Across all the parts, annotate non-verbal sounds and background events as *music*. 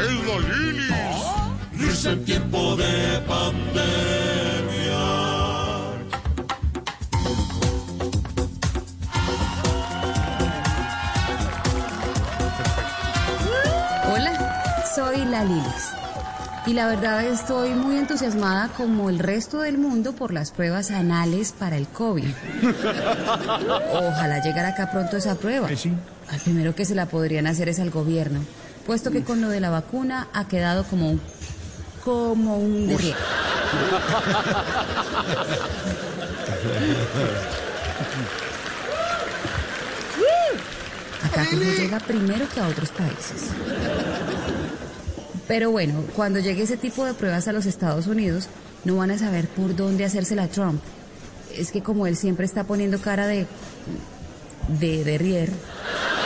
¡El Dolinis! Dice en tiempo de pandemia. Hola, soy la Lilis. Y la verdad estoy muy entusiasmada como el resto del mundo por las pruebas anales para el COVID. *laughs* Ojalá llegara acá pronto esa prueba. Al primero que se la podrían hacer es al gobierno, puesto que con lo de la vacuna ha quedado como un como un derriero. *laughs* Acá como llega primero que a otros países. Pero bueno, cuando llegue ese tipo de pruebas a los Estados Unidos, no van a saber por dónde hacérsela a Trump. Es que como él siempre está poniendo cara de... de derrier. A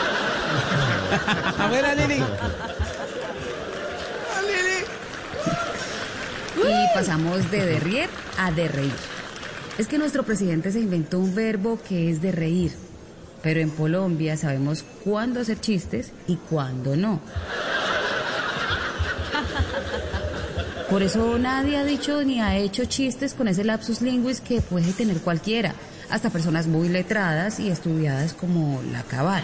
ver, a Lili. Y pasamos de derrier a de reír. Es que nuestro presidente se inventó un verbo que es de reír. Pero en Colombia sabemos cuándo hacer chistes y cuándo no. Por eso nadie ha dicho ni ha hecho chistes con ese lapsus linguis que puede tener cualquiera, hasta personas muy letradas y estudiadas como la cabal.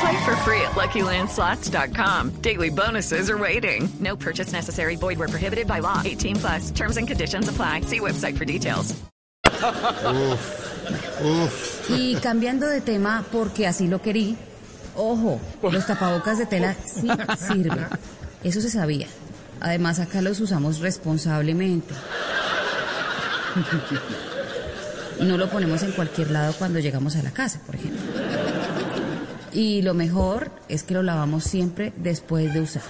Play for free at LuckyLandSlots.com. Daily bonuses are waiting. No purchase necessary. Void where prohibited by law. 18 plus. Terms and conditions apply. See website for details. Y cambiando de tema, porque así lo querí, ojo, los tapabocas de tela sí sirven. Eso se sabía. Además, acá los usamos responsablemente. No lo ponemos en cualquier lado cuando llegamos a la casa, por ejemplo. Y lo mejor es que lo lavamos siempre después de usar.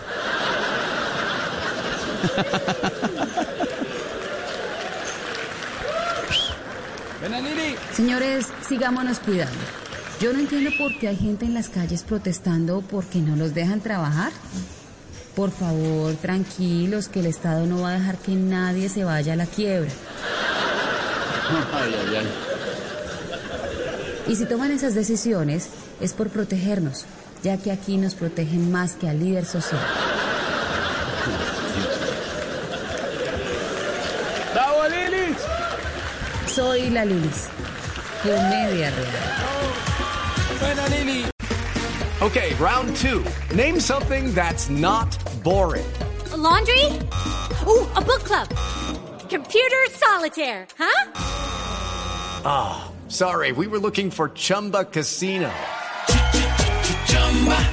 Señores, sigámonos cuidando. Yo no entiendo por qué hay gente en las calles protestando porque no los dejan trabajar. Por favor, tranquilos, que el Estado no va a dejar que nadie se vaya a la quiebra. *laughs* Y si toman esas decisiones es por protegernos, ya que aquí nos protegen más que al líder social. ¡Bravo, Lili! Soy la Lilis, comedia real. Ven a Lili. Okay, round two. Name something that's not boring. A laundry? Ooh, a book club. Computer solitaire, huh? Sorry, we were looking for Chumba Casino.